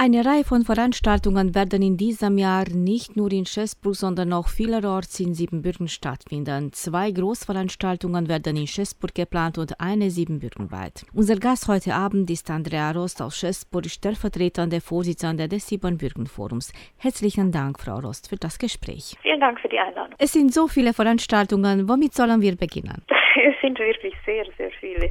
Eine Reihe von Veranstaltungen werden in diesem Jahr nicht nur in Schäßburg, sondern auch vielerorts in Siebenbürgen stattfinden. Zwei Großveranstaltungen werden in Schäßburg geplant und eine siebenbürgenweit. Unser Gast heute Abend ist Andrea Rost aus Schäßburg, stellvertretende Vorsitzende des Siebenbürgenforums. Herzlichen Dank, Frau Rost, für das Gespräch. Vielen Dank für die Einladung. Es sind so viele Veranstaltungen. Womit sollen wir beginnen? Es sind wirklich sehr, sehr viele.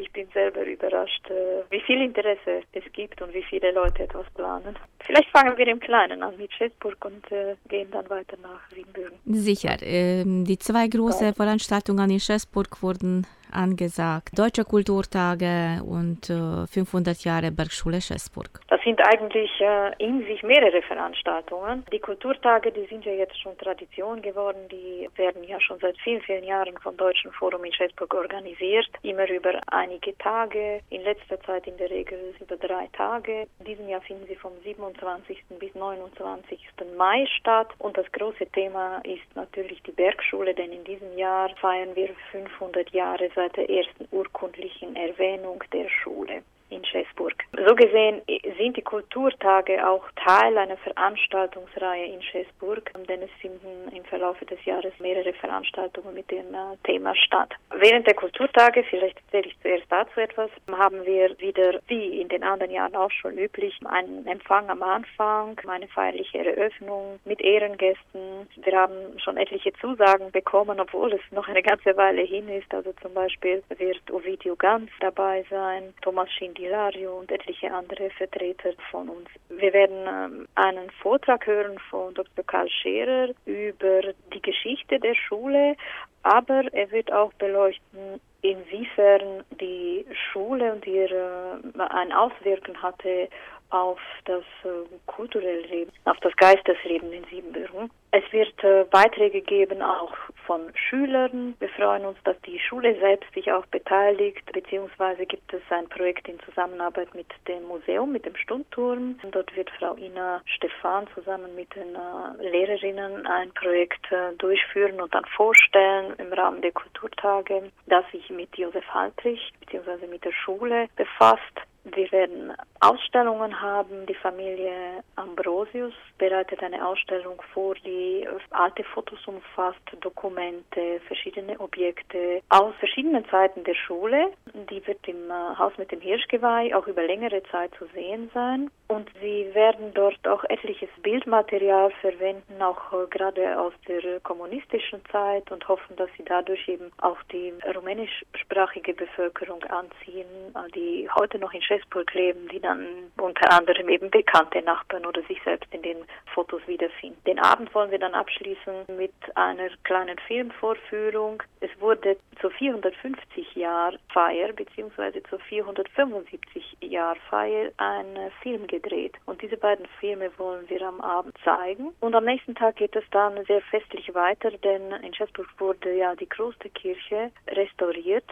Ich bin selber überrascht, äh, wie viel Interesse es gibt und wie viele Leute etwas planen. Vielleicht fangen wir im Kleinen an mit Schäßburg und äh, gehen dann weiter nach Siebenbürgen. Sicher. Ähm, die zwei großen Veranstaltungen in Schäßburg wurden angesagt. Deutsche Kulturtage und äh, 500 Jahre Bergschule Schäßburg. Sind eigentlich äh, in sich mehrere Veranstaltungen. Die Kulturtage, die sind ja jetzt schon Tradition geworden. Die werden ja schon seit vielen, vielen Jahren vom Deutschen Forum in Schäßburg organisiert. Immer über einige Tage. In letzter Zeit in der Regel über drei Tage. In Jahr finden sie vom 27. bis 29. Mai statt. Und das große Thema ist natürlich die Bergschule, denn in diesem Jahr feiern wir 500 Jahre seit der ersten urkundlichen Erwähnung der Schule in Schäßburg. So gesehen sind die Kulturtage auch Teil einer Veranstaltungsreihe in Schäßburg, denn es finden im Verlauf des Jahres mehrere Veranstaltungen mit dem äh, Thema statt. Während der Kulturtage, vielleicht erzähle ich zuerst dazu etwas, haben wir wieder, wie in den anderen Jahren auch schon üblich, einen Empfang am Anfang, eine feierliche Eröffnung mit Ehrengästen. Wir haben schon etliche Zusagen bekommen, obwohl es noch eine ganze Weile hin ist. Also zum Beispiel wird Ovidio Ganz dabei sein, Thomas Schind Hilario und etliche andere Vertreter von uns. Wir werden ähm, einen Vortrag hören von Dr. Karl Scherer über die Geschichte der Schule, aber er wird auch beleuchten, inwiefern die Schule und ihre äh, ein Auswirken hatte auf das äh, kulturelle Leben, auf das Geistesleben in Siebenbürgen. Es wird äh, Beiträge geben auch von Schülern. Wir freuen uns, dass die Schule selbst sich auch beteiligt, beziehungsweise gibt es ein Projekt in Zusammenarbeit mit dem Museum, mit dem Stundturm. Dort wird Frau Ina Stefan zusammen mit den äh, Lehrerinnen ein Projekt äh, durchführen und dann vorstellen im Rahmen der Kulturtage, das sich mit Josef Haltrich beziehungsweise mit der Schule befasst. Wir werden Ausstellungen haben. Die Familie Ambrosius bereitet eine Ausstellung vor, die alte Fotos umfasst, Dokumente, verschiedene Objekte aus verschiedenen Zeiten der Schule. Die wird im äh, Haus mit dem Hirschgeweih auch über längere Zeit zu sehen sein. Und sie werden dort auch etliches Bildmaterial verwenden, auch äh, gerade aus der kommunistischen Zeit und hoffen, dass sie dadurch eben auch die rumänischsprachige Bevölkerung anziehen, äh, die heute noch in Schäßburg leben, die dann unter anderem eben bekannte Nachbarn oder sich selbst in den Fotos wiederfinden. Den Abend wollen wir dann abschließen mit einer kleinen Filmvorführung. Es wurde zur 450 Jahr Feier bzw. zur 475 Jahr Feier ein Film gedreht und diese beiden Filme wollen wir am Abend zeigen und am nächsten Tag geht es dann sehr festlich weiter, denn in Schäßburg wurde ja die Klosterkirche restauriert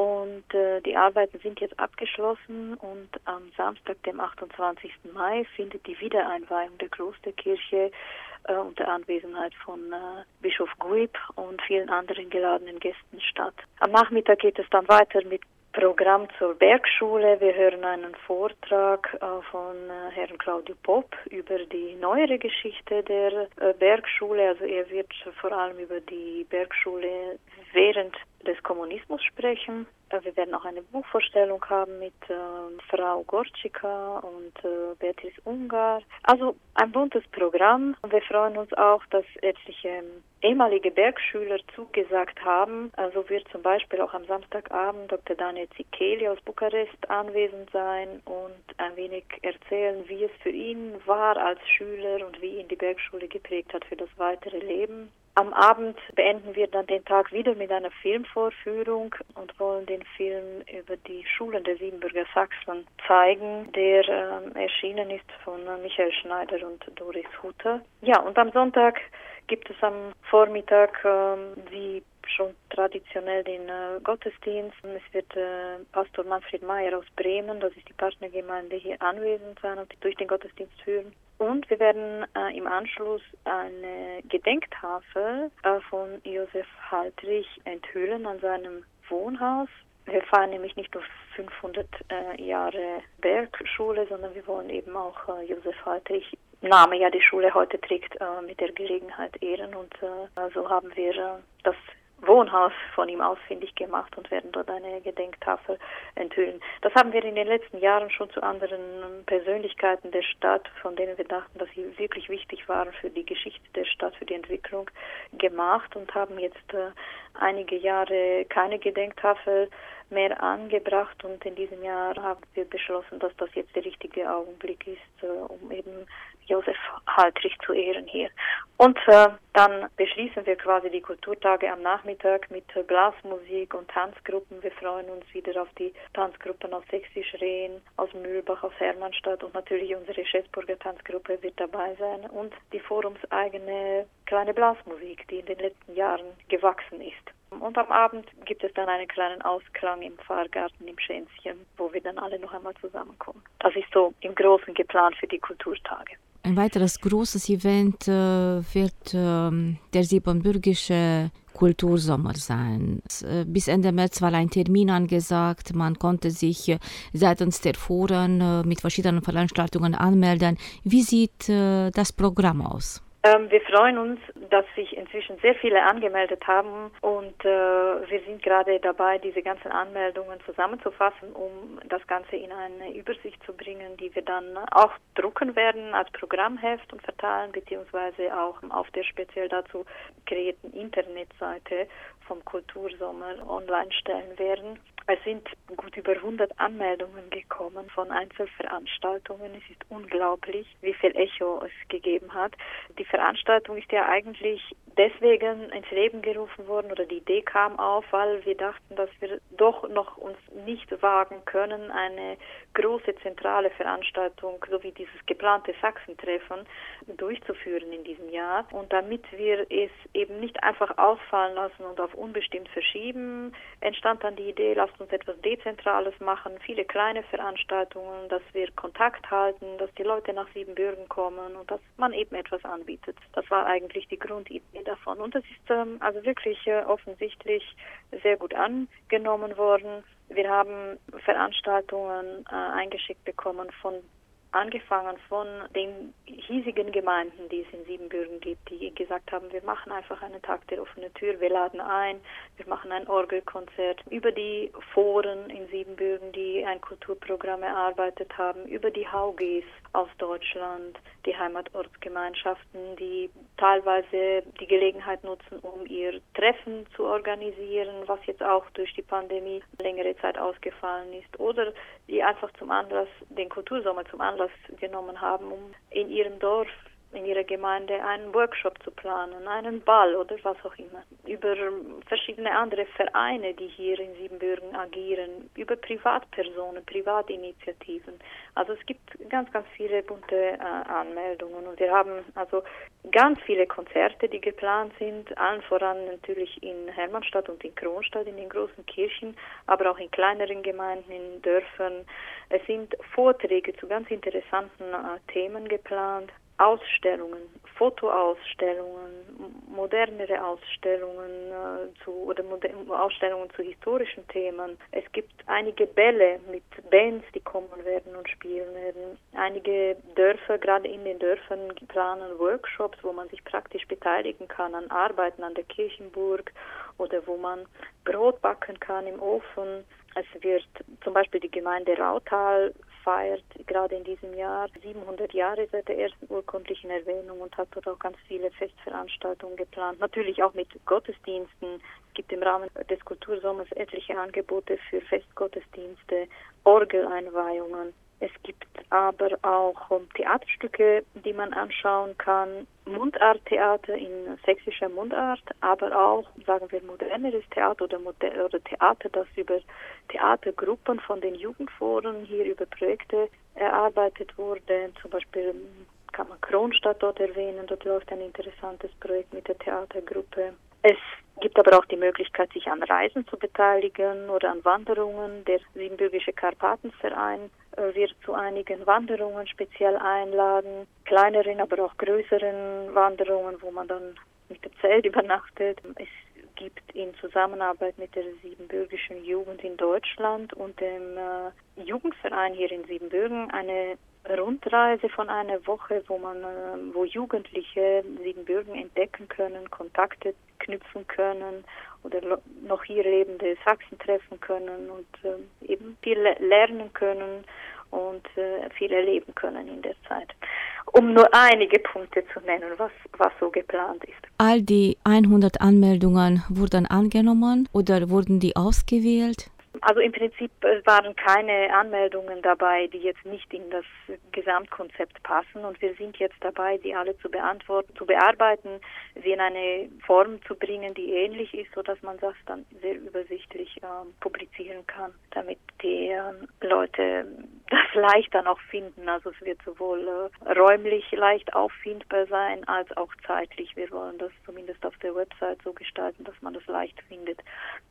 und äh, die Arbeiten sind jetzt abgeschlossen und am Samstag, dem 28. Mai, findet die Wiedereinweihung der Klosterkirche äh, unter Anwesenheit von äh, Bischof Guib und vielen anderen geladenen Gästen statt. Am Nachmittag geht es dann weiter mit Programm zur Bergschule. Wir hören einen Vortrag äh, von äh, Herrn Claudio Popp über die neuere Geschichte der äh, Bergschule. Also er wird vor allem über die Bergschule während des Kommunismus sprechen. Wir werden auch eine Buchvorstellung haben mit Frau Gorczyka und Beatrice Ungar. Also ein buntes Programm. Wir freuen uns auch, dass etliche ehemalige Bergschüler zugesagt haben. Also wird zum Beispiel auch am Samstagabend Dr. Daniel Zikeli aus Bukarest anwesend sein und ein wenig erzählen, wie es für ihn war als Schüler und wie ihn die Bergschule geprägt hat für das weitere Leben. Am Abend beenden wir dann den Tag wieder mit einer Filmvorführung und wollen den Film über die Schulen der Siebenbürger Sachsen zeigen, der äh, erschienen ist von äh, Michael Schneider und Doris Hutter. Ja, und am Sonntag gibt es am Vormittag, äh, wie schon traditionell den äh, Gottesdienst. Es wird äh, Pastor Manfred Mayer aus Bremen, das ist die Partnergemeinde, hier anwesend sein und durch den Gottesdienst führen. Und wir werden äh, im Anschluss eine Gedenktafel äh, von Josef Haltrich enthüllen an seinem Wohnhaus. Wir feiern nämlich nicht nur 500 äh, Jahre Bergschule, sondern wir wollen eben auch äh, Josef Haltrich Name ja die Schule heute trägt, äh, mit der Gelegenheit ehren. Und äh, so haben wir äh, das Wohnhaus von ihm ausfindig gemacht und werden dort eine Gedenktafel enthüllen. Das haben wir in den letzten Jahren schon zu anderen Persönlichkeiten der Stadt, von denen wir dachten, dass sie wirklich wichtig waren für die Geschichte der Stadt, für die Entwicklung gemacht und haben jetzt äh, einige Jahre keine Gedenktafel mehr angebracht und in diesem Jahr haben wir beschlossen, dass das jetzt der richtige Augenblick ist, äh, um eben Josef Haltrich zu ehren hier. Und äh, dann beschließen wir quasi die Kulturtage am Nachmittag mit Blasmusik und Tanzgruppen. Wir freuen uns wieder auf die Tanzgruppen aus Sächsisch Rehn, aus Mühlbach, aus Hermannstadt und natürlich unsere Schäßburger Tanzgruppe wird dabei sein und die forumseigene kleine Blasmusik, die in den letzten Jahren gewachsen ist. Und am Abend gibt es dann einen kleinen Ausklang im Pfarrgarten im Schänzchen, wo wir dann alle noch einmal zusammenkommen. Das ist so im Großen geplant für die Kulturtage. Ein weiteres großes Event äh, wird äh, der siebenbürgische Kultursommer sein. Äh, bis Ende März war ein Termin angesagt. Man konnte sich äh, seitens der Foren mit verschiedenen Veranstaltungen anmelden. Wie sieht das Programm aus? Ähm, wir freuen uns, dass sich inzwischen sehr viele angemeldet haben und äh, wir sind gerade dabei, diese ganzen Anmeldungen zusammenzufassen, um das Ganze in eine Übersicht zu bringen, die wir dann auch drucken werden als Programmheft und verteilen, beziehungsweise auch auf der speziell dazu kreierten Internetseite vom Kultursommer online stellen werden. Es sind gut über 100 Anmeldungen gekommen von Einzelveranstaltungen. Es ist unglaublich, wie viel Echo es gegeben hat. Die Veranstaltung ist ja eigentlich deswegen ins Leben gerufen worden oder die Idee kam auf, weil wir dachten, dass wir doch noch uns nicht wagen können, eine große zentrale Veranstaltung, so wie dieses geplante Sachsentreffen, durchzuführen in diesem Jahr. Und damit wir es eben nicht einfach ausfallen lassen und auf unbestimmt verschieben, entstand dann die Idee, lasst uns etwas Dezentrales machen, viele kleine Veranstaltungen, dass wir Kontakt halten, dass die Leute nach Siebenbürgen kommen und dass man eben etwas anbietet. Das war eigentlich die Grundidee davon. Und das ist ähm, also wirklich äh, offensichtlich sehr gut angenommen worden. Wir haben Veranstaltungen äh, eingeschickt bekommen von angefangen von den hiesigen Gemeinden, die es in Siebenbürgen gibt, die gesagt haben, wir machen einfach einen Tag der offenen Tür, wir laden ein, wir machen ein Orgelkonzert, über die Foren in Siebenbürgen, die ein Kulturprogramm erarbeitet haben, über die Haugis aus Deutschland, die Heimatortsgemeinschaften, die teilweise die Gelegenheit nutzen, um ihr Treffen zu organisieren, was jetzt auch durch die Pandemie längere Zeit ausgefallen ist, oder die einfach zum Anlass, den Kultursommer zum Anlass genommen haben, um in ihrem Dorf in ihrer Gemeinde einen Workshop zu planen, einen Ball oder was auch immer, über verschiedene andere Vereine, die hier in Siebenbürgen agieren, über Privatpersonen, Privatinitiativen. Also es gibt ganz, ganz viele bunte äh, Anmeldungen und wir haben also ganz viele Konzerte, die geplant sind, allen voran natürlich in Hermannstadt und in Kronstadt, in den großen Kirchen, aber auch in kleineren Gemeinden, in Dörfern. Es sind Vorträge zu ganz interessanten äh, Themen geplant. Ausstellungen, Fotoausstellungen, modernere Ausstellungen äh, zu oder Ausstellungen zu historischen Themen. Es gibt einige Bälle mit Bands, die kommen werden und spielen werden. Einige Dörfer, gerade in den Dörfern, planen Workshops, wo man sich praktisch beteiligen kann an Arbeiten an der Kirchenburg oder wo man Brot backen kann im Ofen. Es wird zum Beispiel die Gemeinde Rautal feiert gerade in diesem Jahr 700 Jahre seit der ersten urkundlichen Erwähnung und hat dort auch ganz viele Festveranstaltungen geplant. Natürlich auch mit Gottesdiensten. Es gibt im Rahmen des Kultursommers etliche Angebote für Festgottesdienste, Orgeleinweihungen. Es gibt aber auch Theaterstücke, die man anschauen kann, Mundarttheater in sächsischer Mundart, aber auch, sagen wir, moderneres Theater oder, oder Theater, das über Theatergruppen von den Jugendforen hier über Projekte erarbeitet wurde. Zum Beispiel kann man Kronstadt dort erwähnen, dort läuft ein interessantes Projekt mit der Theatergruppe. Es gibt aber auch die Möglichkeit, sich an Reisen zu beteiligen oder an Wanderungen. Der Siebenbürgische Karpatenverein äh, wird zu einigen Wanderungen speziell einladen, kleineren, aber auch größeren Wanderungen, wo man dann mit dem Zelt übernachtet. Es gibt in Zusammenarbeit mit der siebenbürgischen Jugend in Deutschland und dem äh, Jugendverein hier in Siebenbürgen eine Rundreise von einer Woche, wo man, äh, wo Jugendliche Siebenbürgen entdecken können, Kontakte knüpfen können oder noch hier lebende Sachsen treffen können und äh, eben viel lernen können und äh, viel erleben können in der Zeit. Um nur einige Punkte zu nennen, was, was so geplant ist. All die 100 Anmeldungen wurden angenommen oder wurden die ausgewählt? Also im Prinzip waren keine Anmeldungen dabei, die jetzt nicht in das Gesamtkonzept passen. Und wir sind jetzt dabei, die alle zu beantworten, zu bearbeiten, sie in eine Form zu bringen, die ähnlich ist, sodass man das dann sehr übersichtlich äh, publizieren kann, damit die äh, Leute das leicht dann auch finden. Also es wird sowohl äh, räumlich leicht auffindbar sein als auch zeitlich. Wir wollen das zumindest auf der Website so gestalten, dass man das leicht findet.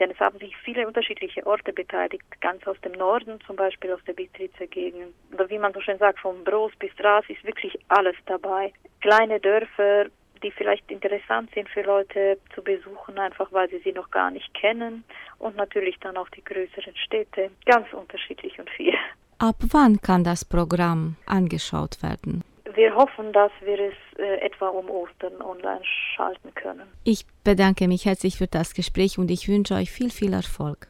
Denn es haben sich viele unterschiedliche Orte beteiligt, ganz aus dem Norden, zum Beispiel aus der Bistritzer Gegend. Oder wie man so schön sagt, vom Bros bis Dras ist wirklich alles dabei. Kleine Dörfer, die vielleicht interessant sind für Leute zu besuchen, einfach weil sie sie noch gar nicht kennen. Und natürlich dann auch die größeren Städte, ganz unterschiedlich und viel. Ab wann kann das Programm angeschaut werden? Wir hoffen, dass wir es äh, etwa um Ostern online schalten können. Ich bedanke mich herzlich für das Gespräch und ich wünsche euch viel, viel Erfolg.